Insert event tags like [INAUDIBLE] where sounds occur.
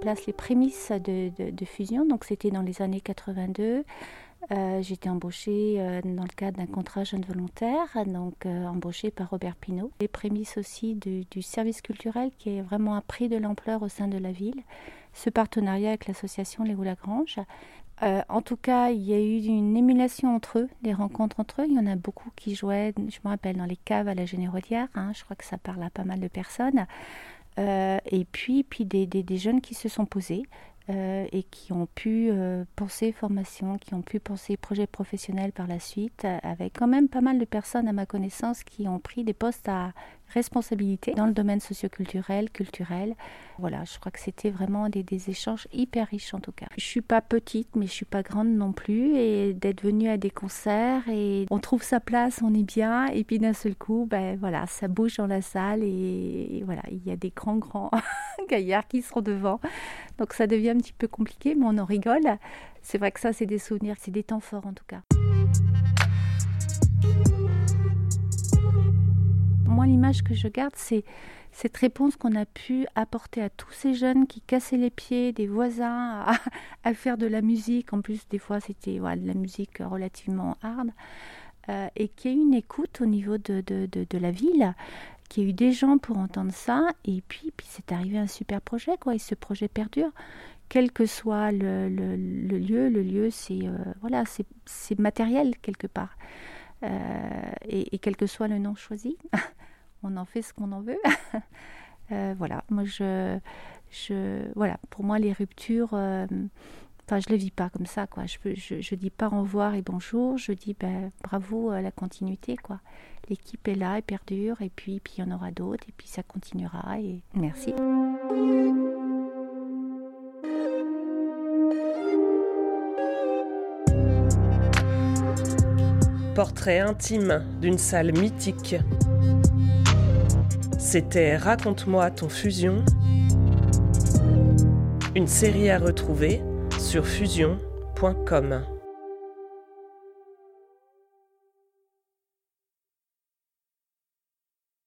Place les prémices de, fusion, donc c'était dans les années 82. Euh, J'étais embauchée euh, dans le cadre d'un contrat jeune volontaire, donc euh, embauchée par Robert Pinault. Les prémices aussi du, service culturel qui est vraiment un prix de l'ampleur au sein de la ville. Ce partenariat avec l'association Les Lagrange. Euh, en tout cas, il y a eu une émulation entre eux, des rencontres entre eux. Il y en a beaucoup qui jouaient, je me rappelle, dans les caves à la Générolière. Hein, je crois que ça parle à pas mal de personnes. Euh, et puis, puis des, des, jeunes qui se sont posés euh, et qui ont pu penser formation, qui ont pu penser projet professionnel par la suite, avec quand même pas mal de personnes à ma connaissance qui ont pris des postes à responsabilité dans le domaine socioculturel, culturel. Voilà, je crois que c'était vraiment des, échanges hyper riches en tout cas. Je suis pas petite, mais je suis pas grande non plus, et d'être venue à des concerts et on trouve sa place, on est bien, et puis d'un seul coup, ben voilà, ça bouge dans la salle et, voilà, il y a des grands grands [LAUGHS] gaillards qui seront devant, donc ça devient un petit peu compliqué, mais on en rigole. C'est vrai que ça, c'est des souvenirs, c'est des temps forts en tout cas. moi, l'image que je garde, c'est cette réponse qu'on a pu apporter à tous ces jeunes qui cassaient les pieds des voisins à, [LAUGHS] faire de la musique. En plus, des fois, c'était de la musique relativement hard. Euh, et qu'il y a eu une écoute au niveau de, de, de, la ville, qu'il y a eu des gens pour entendre ça. Et puis, puis c'est arrivé un super projet, quoi. Et ce projet perdure. Quel que soit le, le, lieu, le lieu, c'est euh, voilà, c'est matériel quelque part. Euh, et, quel que soit le nom choisi. [LAUGHS] on en fait ce qu'on en veut. [LAUGHS] Euh, voilà, moi je, je, voilà, pour moi les ruptures, enfin je les vis pas comme ça quoi. Je, je, je, dis pas au revoir et bonjour, je dis ben, bravo à la continuité quoi. L'équipe est là, elle perdure et puis puis il y en aura d'autres et puis ça continuera et merci. Portrait intime d'une salle mythique. C'était Raconte-moi ton fusion, une série à retrouver sur fusion.com.